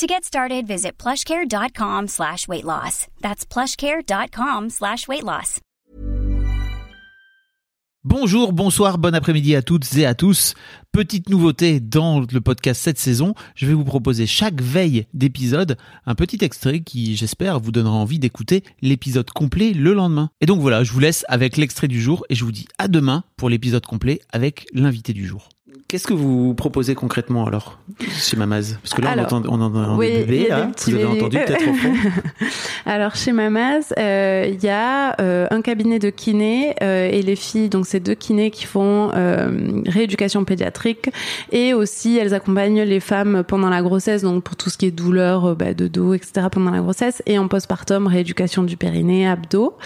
To get started, visit plushcare.com slash weight loss. That's plushcare.com slash weight loss. Bonjour, bonsoir, bon après-midi à toutes et à tous. Petite nouveauté dans le podcast cette saison, je vais vous proposer chaque veille d'épisode un petit extrait qui, j'espère, vous donnera envie d'écouter l'épisode complet le lendemain. Et donc voilà, je vous laisse avec l'extrait du jour et je vous dis à demain pour l'épisode complet avec l'invité du jour. Qu'est-ce que vous proposez concrètement alors chez Mamaz? Parce que là, Alors, on entend, on entend oui, des bébés, petits vous avez entendu peut-être au fond? Alors chez Mamaz, euh, il y a euh, un cabinet de kinés euh, et les filles, donc c'est deux kinés qui font euh, rééducation pédiatrique et aussi elles accompagnent les femmes pendant la grossesse, donc pour tout ce qui est douleur euh, bah, de dos, etc. pendant la grossesse et en postpartum rééducation du périnée, abdos.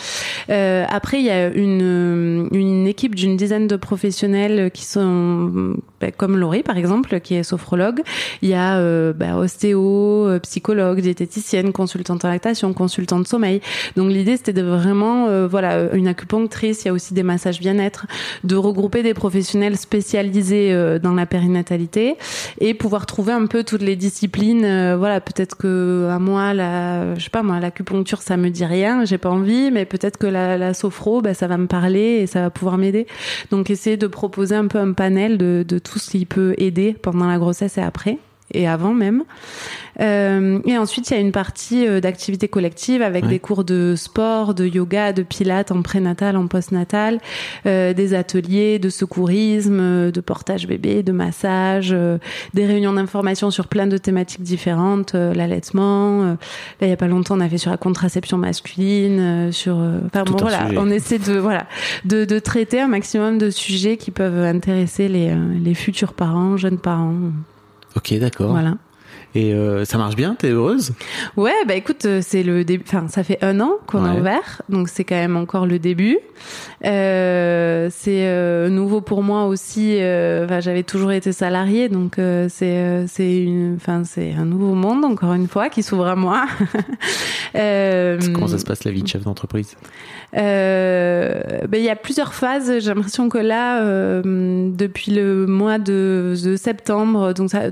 Euh, après il y a une, équipe d'une dizaine de professionnels qui sont bah, comme Laurie par exemple, qui est sophrologue. Il y a euh, bah, ostéo, psychologue, diététicienne, consultante en lactation, consultante sommeil. Donc l'idée c'était de vraiment, voilà, une acupunctrice. Il y a aussi des massages bien-être, de regrouper des professionnels spécialisés dans la périnatalité et pouvoir trouver un peu toutes les disciplines. euh, voilà, peut-être que à moi, la, je sais pas moi, l'acupuncture ça me dit rien, j'ai pas envie, mais peut-être que la, la sophro, bah, ça va me parler et ça va pouvoir m'aider. Donc essayer de proposer un peu un panel de tout ce qui peut aider pendant la grossesse et après et avant même. Euh, et ensuite, il y a une partie euh, d'activité collective avec Ouais. des cours de sport, de yoga, de pilates en prénatal, en postnatal, euh, des ateliers de secourisme, euh, de portage bébé, de massage, euh, des réunions d'information sur plein de thématiques différentes, euh, l'allaitement. euh, là, il y a pas longtemps, on a fait sur la contraception masculine, euh, sur. Enfin bon, voilà, sujet. on essaie de voilà de, de traiter un maximum de sujets qui peuvent intéresser les, euh, les futurs parents, jeunes parents. Ok, d'accord. Voilà. Et euh, ça marche bien T'es heureuse? Ouais, bah écoute, euh, c'est le début. Enfin, ça fait un an qu'on a Ouais. ouvert, donc c'est quand même encore le début. Euh, c'est euh, nouveau pour moi aussi. euh, Enfin, j'avais toujours été salariée, donc c'est c'est une. Enfin, c'est un nouveau monde encore une fois qui s'ouvre à moi. Comment ça se passe la vie de chef d'entreprise? Ben, il y a plusieurs phases. J'ai l'impression que là, depuis le mois de, de septembre, donc ça,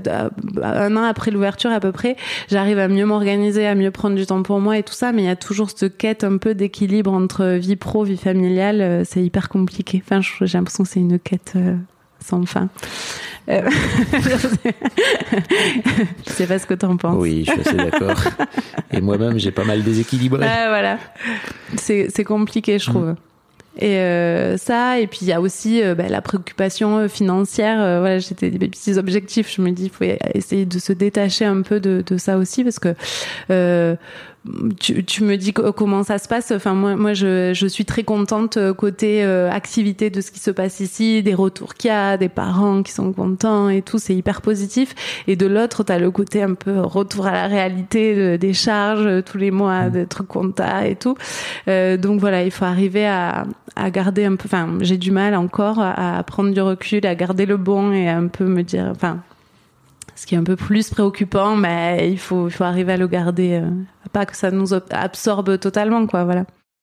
un an après l'ouverture à peu près, j'arrive à mieux m'organiser, à mieux prendre du temps pour moi et tout ça. Mais il y a toujours cette quête un peu d'équilibre entre vie pro, vie familiale. Euh, C'est hyper compliqué. Enfin, j'ai l'impression que c'est une quête euh, sans fin. Euh, je sais pas ce que t'en penses. Oui, je suis assez d'accord. Et moi-même, j'ai pas mal déséquilibré. Ah, voilà. C'est, compliqué, je trouve. Et euh, ça, et puis il y a aussi euh, bah, la préoccupation financière. Voilà, j'étais des petits objectifs. Je me dis, il faut essayer de se détacher un peu de, de ça aussi, parce que tu, tu me dis co- comment ça se passe. Enfin, moi, moi, je, je suis très contente euh, côté euh, activité de ce qui se passe ici, des retours qu'il y a, des parents qui sont contents et tout. C'est hyper positif. Et de l'autre, t'as le côté un peu retour à la réalité de- des charges euh, tous les mois, des trucs compta et tout. Euh, donc voilà, il faut arriver à, à garder un peu. Enfin, j'ai du mal encore à, à prendre du recul, à garder le bon et à un peu me dire. Enfin, ce qui est un peu plus préoccupant, mais il faut, il faut arriver à le garder, euh, pas que ça nous absorbe totalement, quoi. Voilà.